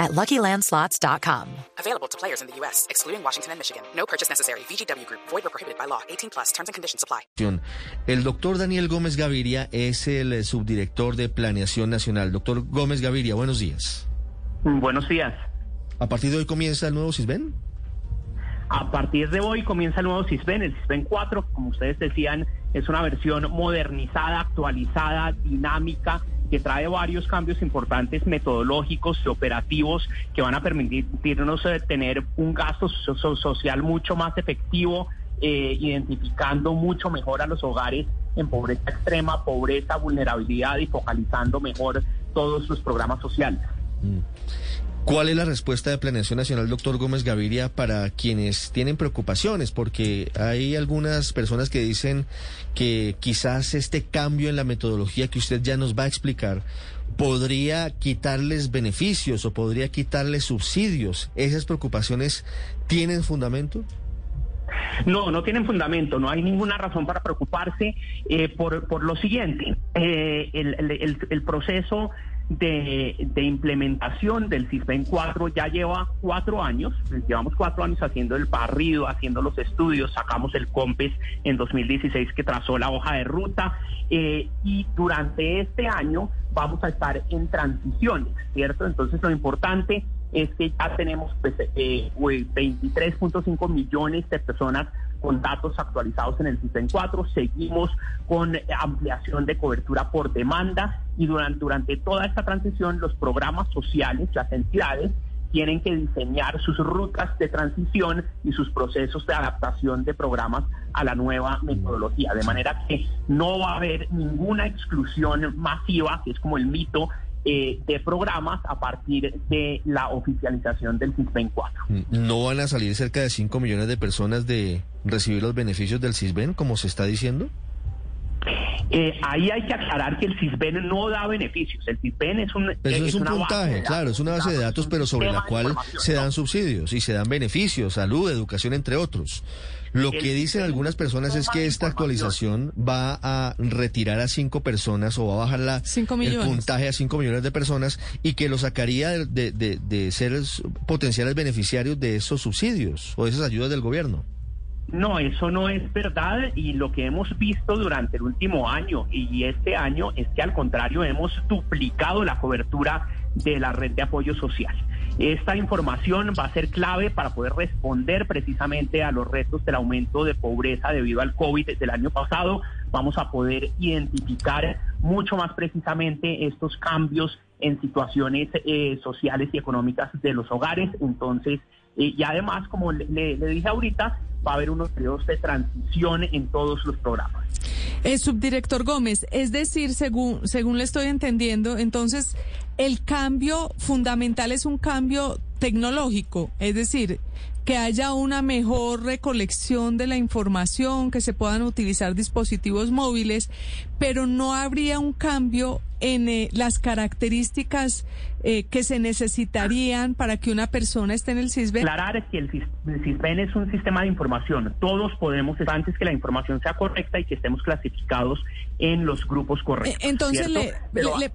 at LuckyLandSlots.com. Available to players in the U.S., excluding Washington and Michigan. No purchase necessary. VGW Group. Void or prohibited by law. 18 plus. Terms and conditions apply. El doctor Daniel Gómez Gaviria es el eh, subdirector de Planeación Nacional. Doctor Gómez Gaviria, buenos días. Buenos días. ¿A partir de hoy comienza el nuevo CISBEN? A partir de hoy comienza el nuevo CISBEN, el CISBEN 4, como ustedes decían, es una versión modernizada, actualizada, dinámica, que trae varios cambios importantes metodológicos y operativos que van a permitirnos eh, tener un gasto social mucho más efectivo, eh, identificando mucho mejor a los hogares en pobreza extrema, pobreza, vulnerabilidad y focalizando mejor todos los programas sociales. Mm. ¿Cuál es la respuesta de Planeación Nacional, doctor Gómez Gaviria, para quienes tienen preocupaciones? Porque hay algunas personas que dicen que quizás este cambio en la metodología que usted ya nos va a explicar podría quitarles beneficios o podría quitarles subsidios. ¿Esas preocupaciones tienen fundamento? No, no tienen fundamento, no hay ninguna razón para preocuparse eh, por, por, lo siguiente. Eh, el, el, el, proceso de, de, implementación del CISBEN 4 ya lleva cuatro años, llevamos cuatro años haciendo el barrido, haciendo los estudios, sacamos el COMPES en 2016 que trazó la hoja de ruta eh, y durante este año vamos a estar en transiciones, ¿cierto? Entonces lo importante es que ya tenemos pues, eh, 23.5 millones de personas con datos actualizados en el sistema 4, seguimos con ampliación de cobertura por demanda y durante, durante toda esta transición los programas sociales, las entidades, tienen que diseñar sus rutas de transición y sus procesos de adaptación de programas a la nueva metodología, de manera que no va a haber ninguna exclusión masiva, que es como el mito eh, de programas a partir de la oficialización del CISBEN 4. ¿No van a salir cerca de 5 millones de personas de recibir los beneficios del CISBEN, como se está diciendo? Eh, ahí hay que aclarar que el CISBEN no da beneficios. El CISBEN es un... Eso es, un puntaje, claro, es una base de datos, pero sobre la cual se dan subsidios y se dan beneficios, salud, educación, entre otros. Lo que dicen algunas personas es que esta actualización va a retirar a cinco personas o va a bajar la, el puntaje a cinco millones de personas y que lo sacaría de, de, de ser potenciales beneficiarios de esos subsidios o de esas ayudas del gobierno. No, eso no es verdad y lo que hemos visto durante el último año y este año es que al contrario hemos duplicado la cobertura de la red de apoyo social. Esta información va a ser clave para poder responder precisamente a los retos del aumento de pobreza debido al COVID del año pasado. Vamos a poder identificar mucho más precisamente estos cambios en situaciones eh, sociales y económicas de los hogares. Entonces, y además, como le, le, dije ahorita, va a haber unos periodos de transición en todos los programas. Eh, subdirector Gómez, es decir, según, según le estoy entendiendo, entonces el cambio fundamental es un cambio tecnológico, es decir, que haya una mejor recolección de la información, que se puedan utilizar dispositivos móviles, pero no habría un cambio en eh, las características eh, que se necesitarían para que una persona esté en el CISBEN? Aclarar que el, CISBEN es un sistema de información. Todos podemos, antes que la información sea correcta y que estemos clasificados en los grupos correctos. Eh, entonces le,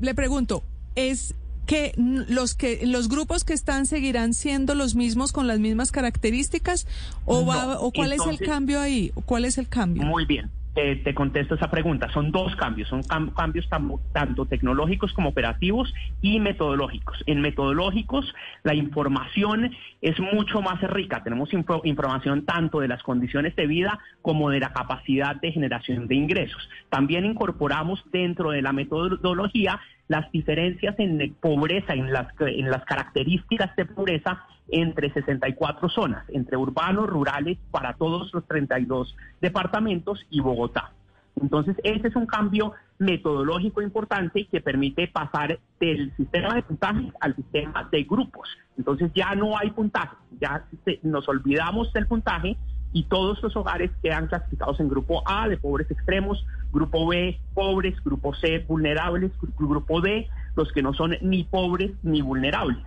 le pregunto, ¿es que los que los grupos que están seguirán siendo los mismos con las mismas características o va, o cuál es el cambio ahí cuál es el cambio muy bien te, contesto esa pregunta. Son dos cambios, son cambios tanto tecnológicos como operativos y metodológicos. En metodológicos, la información es mucho más rica. Tenemos información tanto de las condiciones de vida como de la capacidad de generación de ingresos. También incorporamos dentro de la metodología las diferencias en pobreza, en las, en las características de pobreza entre 64 zonas, entre urbanos, rurales, para todos los 32 departamentos y Bogotá. Entonces, ese es un cambio metodológico importante que permite pasar del sistema de puntajes al sistema de grupos. Entonces, ya no hay puntaje, ya nos olvidamos del puntaje y todos los hogares quedan clasificados en grupo A de pobres extremos, grupo B pobres, grupo C vulnerables, grupo D los que no son ni pobres ni vulnerables.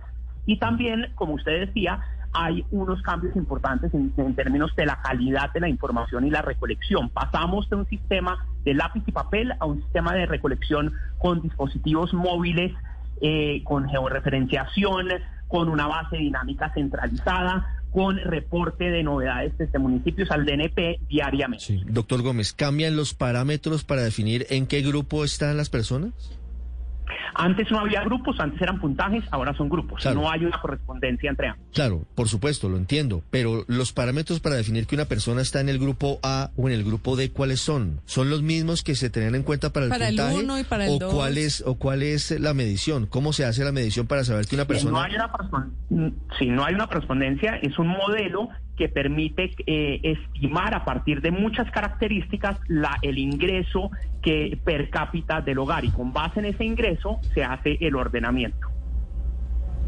Y también, como usted decía, hay unos cambios importantes en, términos de la calidad de la información y la recolección. Pasamos de un sistema de lápiz y papel a un sistema de recolección con dispositivos móviles, eh, con georreferenciación, con una base dinámica centralizada, con reporte de novedades desde municipios al DNP diariamente. Doctor Gómez, ¿cambian los parámetros para definir en qué grupo están las personas? Antes no había grupos, antes eran puntajes, ahora son grupos. No hay una correspondencia entre ambos. Claro, por supuesto, lo entiendo. Pero los parámetros para definir que una persona está en el grupo A o en el grupo D, ¿cuáles son? ¿Son los mismos que se tenían en cuenta para el para puntaje? El uno y para el ¿O dos. cuál es o cuál es la medición? ¿Cómo se hace la medición para saber que una persona no hay una, si no hay una correspondencia, es un modelo que permite eh, estimar a partir de muchas características la, el ingreso que per cápita del hogar y con base en ese ingreso se hace el ordenamiento.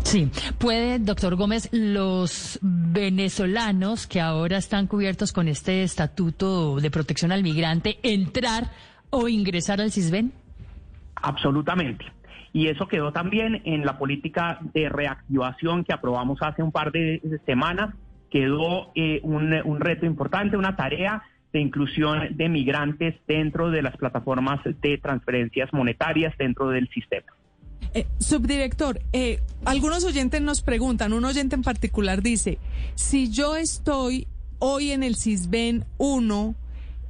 Sí, puede, doctor Gómez, los venezolanos que ahora están cubiertos con este estatuto de protección al migrante entrar o ingresar al CISBEN? Absolutamente. Y eso quedó también en la política de reactivación que aprobamos hace un par de semanas quedó eh, un, un reto importante, una tarea de inclusión de migrantes dentro de las plataformas de transferencias monetarias dentro del sistema. Eh, subdirector, eh, algunos oyentes nos preguntan, un oyente en particular dice, si yo estoy hoy en el CISBEN 1,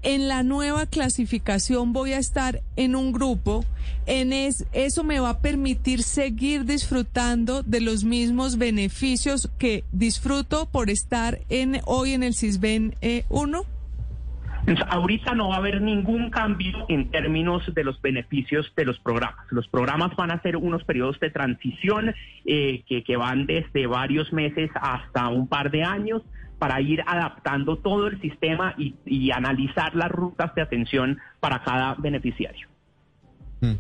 en la nueva clasificación voy a estar en un grupo, en es, eso me va a permitir seguir disfrutando de los mismos beneficios que disfruto por estar en hoy en el CISBEN 1. Entonces, ahorita no va a haber ningún cambio en términos de los beneficios de los programas. Los programas van a ser unos periodos de transición eh, que van desde varios meses hasta un par de años para ir adaptando todo el sistema y, y analizar las rutas de atención para cada beneficiario. Mm.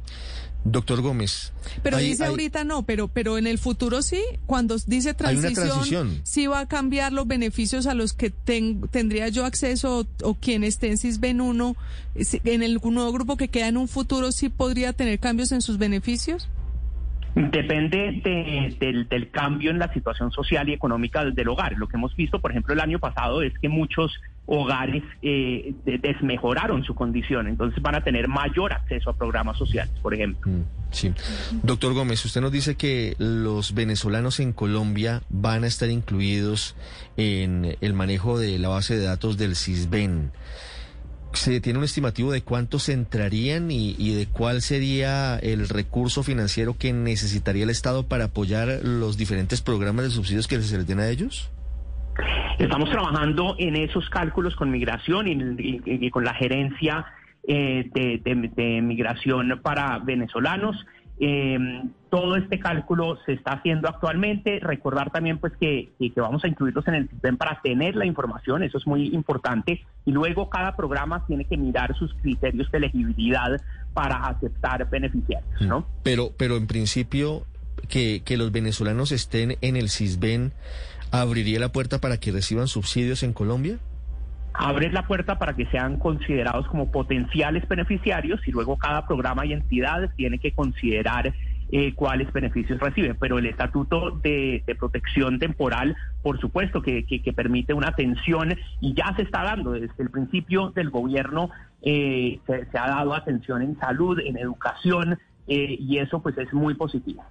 Doctor Gómez. Pero hay- dice hay- ahorita no, pero, pero en el futuro sí, cuando dice Hay una transición, transición. sí va a cambiar los beneficios a los que ten- tendría yo acceso o, o quien esté en CISBEN 1, si- en el nuevo grupo que queda en un futuro, sí podría tener cambios en sus beneficios. Depende de- del, cambio en la situación social y económica del hogar. Lo que hemos visto, por ejemplo, el año pasado es que muchos hogares eh, de- desmejoraron su condición, entonces van a tener mayor acceso a programas sociales, por ejemplo. Mm, Sí. Doctor Gómez, usted nos dice que los venezolanos en Colombia van a estar incluidos en el manejo de la base de datos del CISBEN. ¿Se tiene un estimativo de cuántos entrarían y, de cuál sería el recurso financiero que necesitaría el Estado para apoyar los diferentes programas de subsidios que se les den a ellos? Estamos trabajando en esos cálculos con migración y, con la gerencia eh, de migración para venezolanos. Eh, todo este cálculo se está haciendo actualmente. Recordar también pues que, que- vamos a incluirlos en el sistema para tener la información, eso es muy importante. Y luego cada programa tiene que mirar sus criterios de elegibilidad para aceptar beneficiarios, ¿no? Pero, pero en principio, que, que los venezolanos estén en el CISBEN, ¿abriría la puerta para que reciban subsidios en Colombia? Abre la puerta para que sean considerados como potenciales beneficiarios y luego cada programa y entidad tiene que considerar eh, cuáles beneficios reciben. Pero el estatuto de, de protección temporal, por supuesto, que, que- que permite una atención y ya se está dando desde el principio del gobierno, eh, se, se ha dado atención en salud, en educación eh, y eso pues es muy positivo.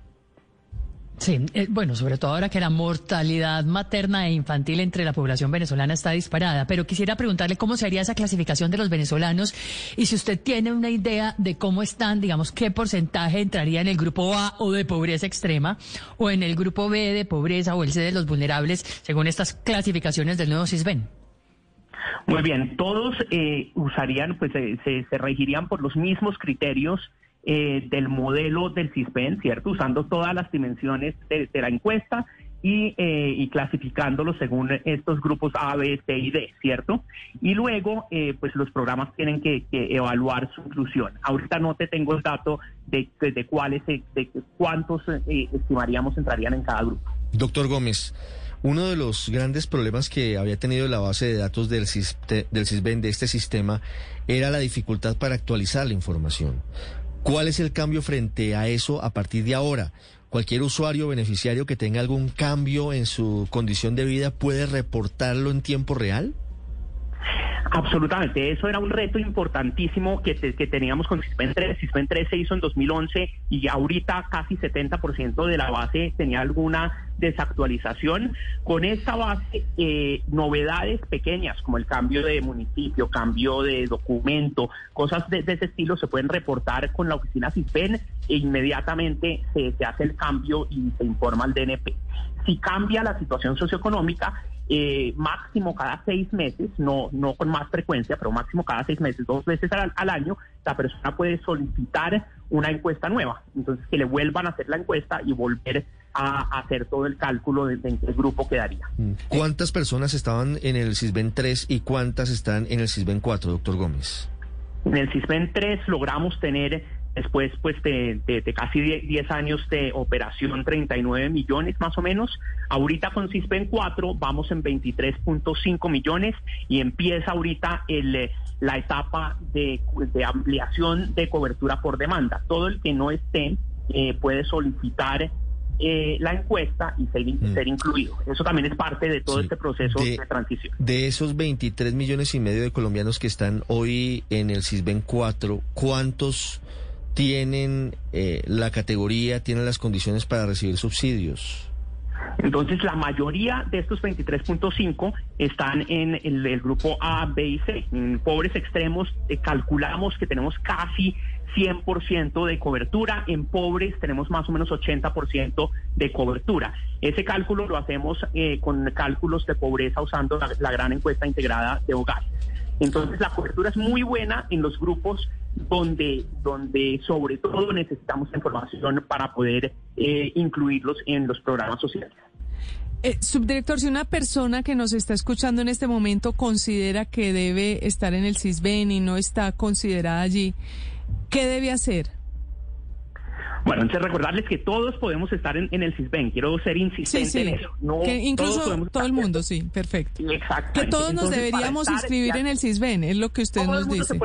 Sí, eh, bueno, sobre todo ahora que la mortalidad materna e infantil entre la población venezolana está disparada, pero quisiera preguntarle cómo se haría esa clasificación de los venezolanos y si usted tiene una idea de cómo están, digamos, qué porcentaje entraría en el grupo A o de pobreza extrema o en el grupo B de pobreza o el C de los vulnerables, según estas clasificaciones del nuevo CISBEN. Muy bien, todos eh, usarían, pues eh, se, se regirían por los mismos criterios eh, del modelo del CISBEN, ¿cierto? Usando todas las dimensiones de, la encuesta y, eh, y clasificándolo según estos grupos A, B, C y D, ¿cierto? Y luego, eh, pues los programas tienen que, que evaluar su inclusión. Ahorita no te tengo el dato de, de, cuáles, eh, de cuántos eh, estimaríamos entrarían en cada grupo. Doctor Gómez, Uno de los grandes problemas que había tenido la base de datos del, del CISBEN, de este sistema, era la dificultad para actualizar la información. ¿Cuál es el cambio frente a eso a partir de ahora? ¿Cualquier usuario beneficiario que tenga algún cambio en su condición de vida puede reportarlo en tiempo real? Absolutamente, eso era un reto importantísimo que, que teníamos con CISPEN 3. CISPEN 3 se hizo en 2011 y ahorita casi 70% de la base tenía alguna desactualización. Con esa base, eh, novedades pequeñas como el cambio de municipio, cambio de documento, cosas de, ese estilo se pueden reportar con la oficina CISPEN e inmediatamente se, se hace el cambio y se informa al DNP. Si cambia la situación socioeconómica, eh, máximo cada seis meses, no, no con más frecuencia, pero máximo cada seis meses, dos veces al, año, la persona puede solicitar una encuesta nueva. Entonces, que le vuelvan a hacer la encuesta y volver a, hacer todo el cálculo de, en qué grupo quedaría. Mm. ¿Cuántas personas estaban en el CISBEN 3 y cuántas están en el CISBEN 4, doctor Gómez? En el CISBEN 3 logramos tener Después, pues, de, casi 10 años de operación, 39 millones más o menos. Ahorita con CISPEN 4 vamos en 23.5 millones y empieza ahorita el, la etapa de, ampliación de cobertura por demanda. Todo el que no esté eh, puede solicitar eh, la encuesta y ser, mm. ser, incluido. Eso también es parte de todo este proceso de, transición. De esos 23 millones y medio de colombianos que están hoy en el CISBEN 4, ¿cuántos tienen eh, la categoría, tienen las condiciones para recibir subsidios? Entonces, la mayoría de estos 23.5 están en el, grupo A, B y C. En pobres extremos eh, calculamos que tenemos casi 100% de cobertura. En pobres tenemos más o menos 80% de cobertura. Ese cálculo lo hacemos eh, con cálculos de pobreza usando la gran encuesta integrada de hogar. Entonces la cobertura es muy buena en los grupos donde, donde sobre todo necesitamos información para poder eh, incluirlos en los programas sociales. Eh, subdirector, si una persona que nos está escuchando en este momento considera que debe estar en el CISBEN y no está considerada allí, ¿qué debe hacer? Bueno, entonces recordarles que todos podemos estar en, el CISBEN. Quiero ser insistente en eso. No, que incluso todo el mundo, sí, perfecto. Que todos nos deberíamos inscribir en el CISBEN, es lo que usted nos dice.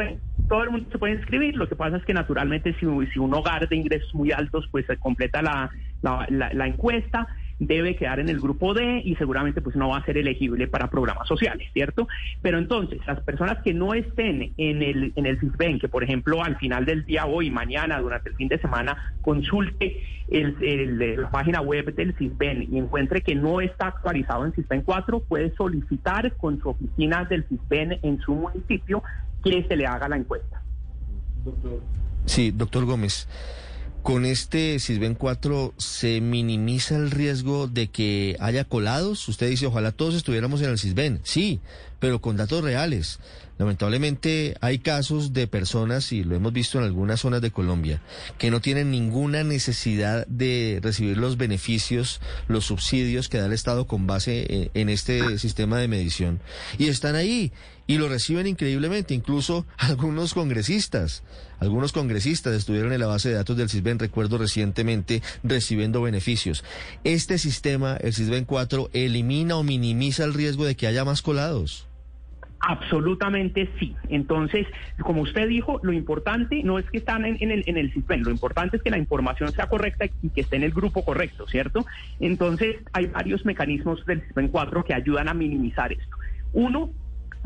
Todo el mundo se puede inscribir. Lo que pasa es que naturalmente si, si un hogar de ingresos muy altos, pues se completa la, la, la encuesta debe quedar en el grupo D y seguramente pues no va a ser elegible para programas sociales, ¿cierto? Pero entonces, las personas que no estén en el, en el CISBEN, que por ejemplo al final del día hoy, mañana, durante el fin de semana, consulte el, la página web del CISBEN y encuentre que no está actualizado en CISBEN 4, puede solicitar con su oficina del CISBEN en su municipio que se le haga la encuesta. Sí, doctor Gómez. Con este Sisben 4 se minimiza el riesgo de que haya colados. Usted dice, ojalá todos estuviéramos en el Sisben. Sí, pero con datos reales. Lamentablemente hay casos de personas, y lo hemos visto en algunas zonas de Colombia, que no tienen ninguna necesidad de recibir los beneficios, los subsidios que da el Estado con base en este sistema de medición. Y están ahí y lo reciben increíblemente. Incluso algunos congresistas, algunos congresistas estuvieron en la base de datos del CISBEN, recuerdo recientemente, recibiendo beneficios. Este sistema, el CISBEN 4, elimina o minimiza el riesgo de que haya más colados. Absolutamente sí. Entonces, como usted dijo, lo importante no es que están en, el, en el lo importante es que la información sea correcta y que esté en el grupo correcto, ¿cierto? Entonces, hay varios mecanismos del CISPEN 4 que ayudan a minimizar esto. Uno,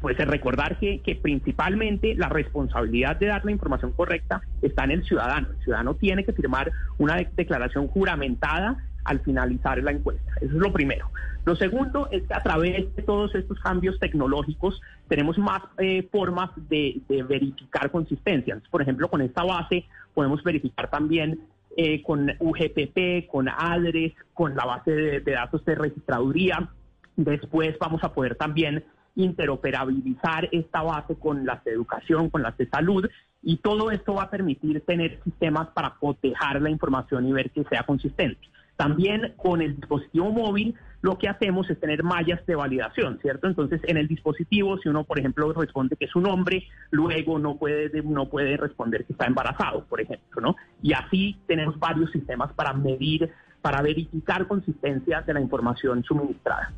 pues recordar que, que principalmente la responsabilidad de dar la información correcta está en el ciudadano. El ciudadano tiene que firmar una declaración juramentada al finalizar la encuesta. Eso es lo primero. Lo segundo es que a través de todos estos cambios tecnológicos tenemos más eh, formas de, verificar consistencia. por ejemplo, con esta base podemos verificar también eh, con UGPP, con ADRES, con la base de, de datos de registraduría. Después vamos a poder también interoperabilizar esta base con las de educación, con las de salud, y todo esto va a permitir tener sistemas para cotejar la información y ver que sea consistente. También con el dispositivo móvil lo que hacemos es tener mallas de validación, ¿cierto? Entonces, en el dispositivo, si uno, por ejemplo, responde que es un hombre, luego no puede, no puede responder que está embarazado, por ejemplo, ¿no? Y así tenemos varios sistemas para medir para verificar consistencia de la información suministrada.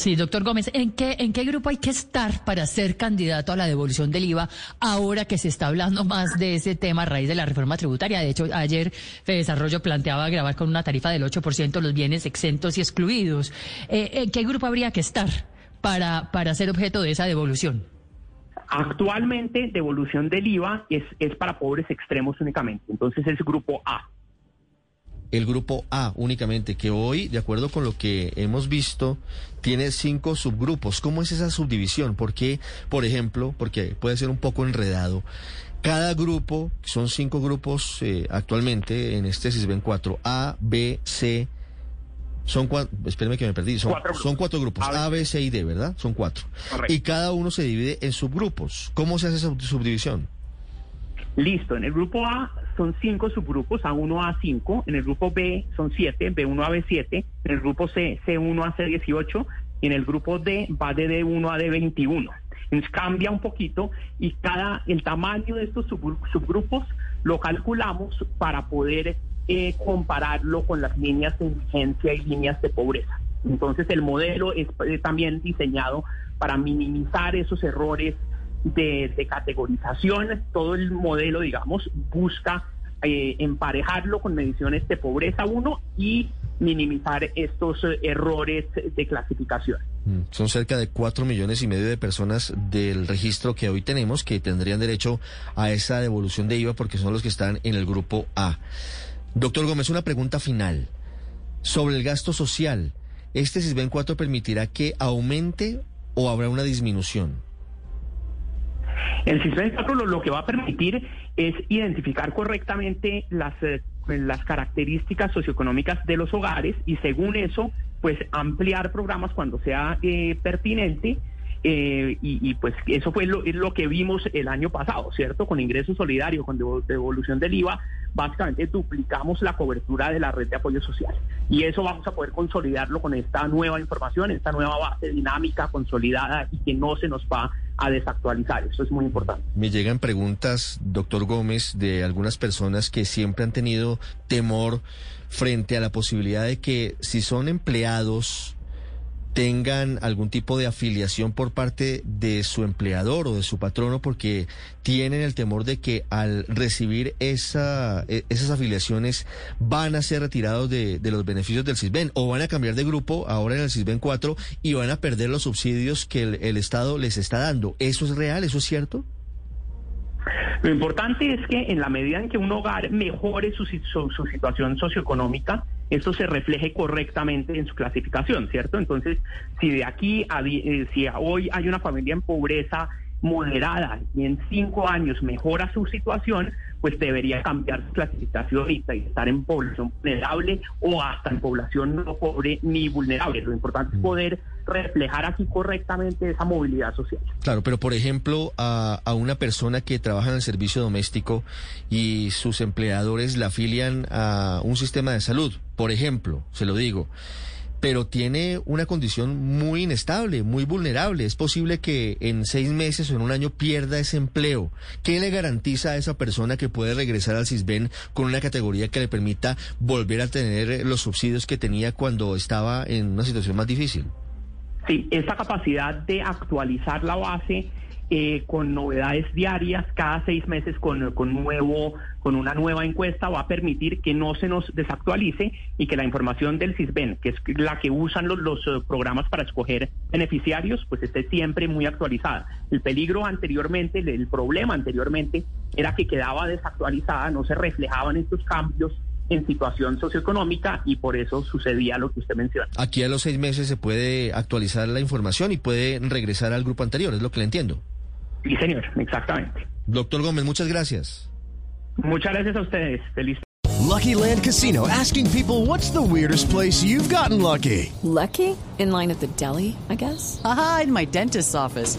Sí, doctor Gómez, ¿en qué, ¿en qué grupo hay que estar para ser candidato a la devolución del IVA ahora que se está hablando más de ese tema a raíz de la reforma tributaria? De hecho, ayer Fede Desarrollo planteaba grabar con una tarifa del 8% los bienes exentos y excluidos. Eh, ¿En qué grupo habría que estar para, para ser objeto de esa devolución? Actualmente, devolución del IVA es, es para pobres extremos únicamente, entonces es grupo A el grupo A únicamente, que hoy, de acuerdo con lo que hemos visto, tiene cinco subgrupos. ¿Cómo es esa subdivisión? Porque, por ejemplo, porque puede ser un poco enredado, cada grupo, son cinco grupos eh, actualmente en este SISBEN 4, A, B, C, son cuatro, espérame que me perdí, son cuatro, son cuatro grupos, A, B, C y D, ¿verdad? Son cuatro. Y cada uno se divide en subgrupos. ¿Cómo se hace esa subdivisión? Listo, en el grupo A son cinco subgrupos, A1 a 5, en el grupo B son siete, B1 a B7, en el grupo C, C1 a C18 y en el grupo D va de D1 a D21. Entonces cambia un poquito y cada el tamaño de estos subgrupos lo calculamos para poder eh, compararlo con las líneas de indigencia y líneas de pobreza. Entonces el modelo es también diseñado para minimizar esos errores de, categorización. Todo el modelo, digamos, busca eh, emparejarlo con mediciones de pobreza 1 y minimizar estos eh, errores de clasificación. Mm, son cerca de cuatro millones y medio de personas del registro que hoy tenemos que tendrían derecho a esa devolución de IVA porque son los que están en el grupo A. Doctor Gómez, una pregunta final. Sobre el gasto social, ¿este SISBEN 4 permitirá que aumente o habrá una disminución? El sistema de cálculo lo que va a permitir es identificar correctamente las, eh, las características socioeconómicas de los hogares y según eso, pues ampliar programas cuando sea eh, pertinente eh, y, pues eso fue lo, lo, que vimos el año pasado, ¿cierto? Con ingreso solidario, con devolución del IVA, básicamente duplicamos la cobertura de la red de apoyo social. Y eso vamos a poder consolidarlo con esta nueva información, esta nueva base dinámica, consolidada y que no se nos va a desactualizar. Eso es muy importante. Me llegan preguntas, doctor Gómez, de algunas personas que siempre han tenido temor frente a la posibilidad de que si son empleados tengan algún tipo de afiliación por parte de su empleador o de su patrono porque tienen el temor de que al recibir esa, e, esas afiliaciones van a ser retirados de, los beneficios del CISBEN o van a cambiar de grupo ahora en el CISBEN 4 y van a perder los subsidios que el, el Estado les está dando. ¿Eso es real? ¿Eso es cierto? Lo importante es que en la medida en que un hogar mejore su, su, situación socioeconómica, esto se refleje correctamente en su clasificación, ¿cierto? Entonces, si de aquí a eh, si hoy hay una familia en pobreza moderada y en cinco años mejora su situación, pues debería cambiar su clasificación y estar en población vulnerable o hasta en población no pobre ni vulnerable. Lo importante es mm. poder reflejar aquí correctamente esa movilidad social. Claro, pero por ejemplo, a, a una persona que trabaja en el servicio doméstico y sus empleadores la afilian a un sistema de salud, por ejemplo, se lo digo pero tiene una condición muy inestable, muy vulnerable. Es posible que en seis meses o en un año pierda ese empleo. ¿Qué le garantiza a esa persona que puede regresar al CISBEN con una categoría que le permita volver a tener los subsidios que tenía cuando estaba en una situación más difícil? Sí, esa capacidad de actualizar la base eh, con novedades diarias, cada seis meses con, con, nuevo, con una nueva encuesta, va a permitir que no se nos desactualice y que la información del CISBEN, que es la que usan los, los eh, programas para escoger beneficiarios, pues esté siempre muy actualizada. El peligro anteriormente, el problema anteriormente, era que quedaba desactualizada, no se reflejaban estos cambios en situación socioeconómica y por eso sucedía lo que usted menciona. Aquí a los seis meses se puede actualizar la información y puede regresar al grupo anterior, es lo que le entiendo. Sí, señor, exactamente. Doctor Gómez, muchas gracias. Muchas gracias a ustedes. Feliz. Lucky Land Casino, asking people what's the weirdest place you've gotten lucky. Lucky? In line at the deli, I guess. Aha, in my dentist's office.